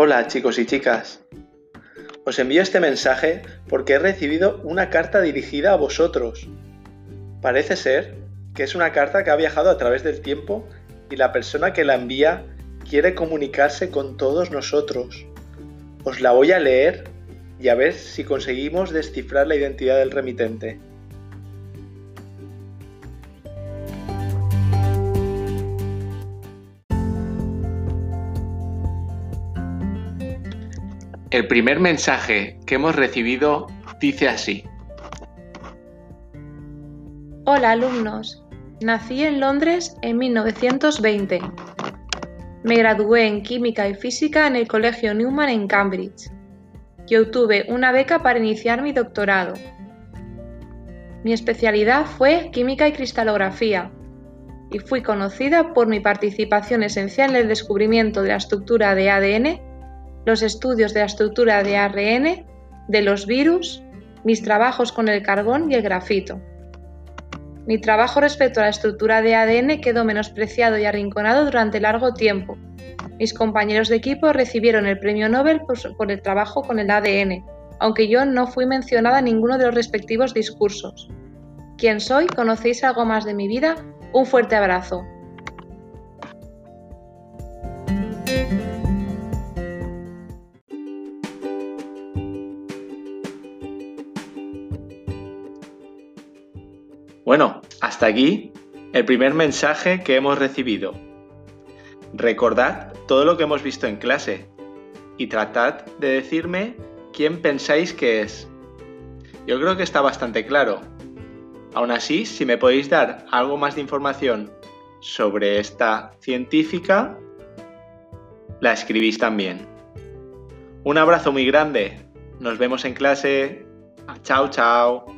Hola chicos y chicas. Os envío este mensaje porque he recibido una carta dirigida a vosotros. Parece ser que es una carta que ha viajado a través del tiempo y la persona que la envía quiere comunicarse con todos nosotros. Os la voy a leer y a ver si conseguimos descifrar la identidad del remitente. El primer mensaje que hemos recibido dice así. Hola alumnos, nací en Londres en 1920. Me gradué en Química y Física en el Colegio Newman en Cambridge y obtuve una beca para iniciar mi doctorado. Mi especialidad fue Química y Cristalografía y fui conocida por mi participación esencial en el descubrimiento de la estructura de ADN los estudios de la estructura de ARN, de los virus, mis trabajos con el carbón y el grafito. Mi trabajo respecto a la estructura de ADN quedó menospreciado y arrinconado durante largo tiempo. Mis compañeros de equipo recibieron el premio Nobel por, el trabajo con el ADN, aunque yo no fui mencionada en ninguno de los respectivos discursos. ¿Quién soy? ¿Conocéis algo más de mi vida? Un fuerte abrazo. Bueno, hasta aquí el primer mensaje que hemos recibido. Recordad todo lo que hemos visto en clase y tratad de decirme quién pensáis que es. Yo creo que está bastante claro. Aún así, si me podéis dar algo más de información sobre esta científica, la escribís también. Un abrazo muy grande. Nos vemos en clase. Chao, chao.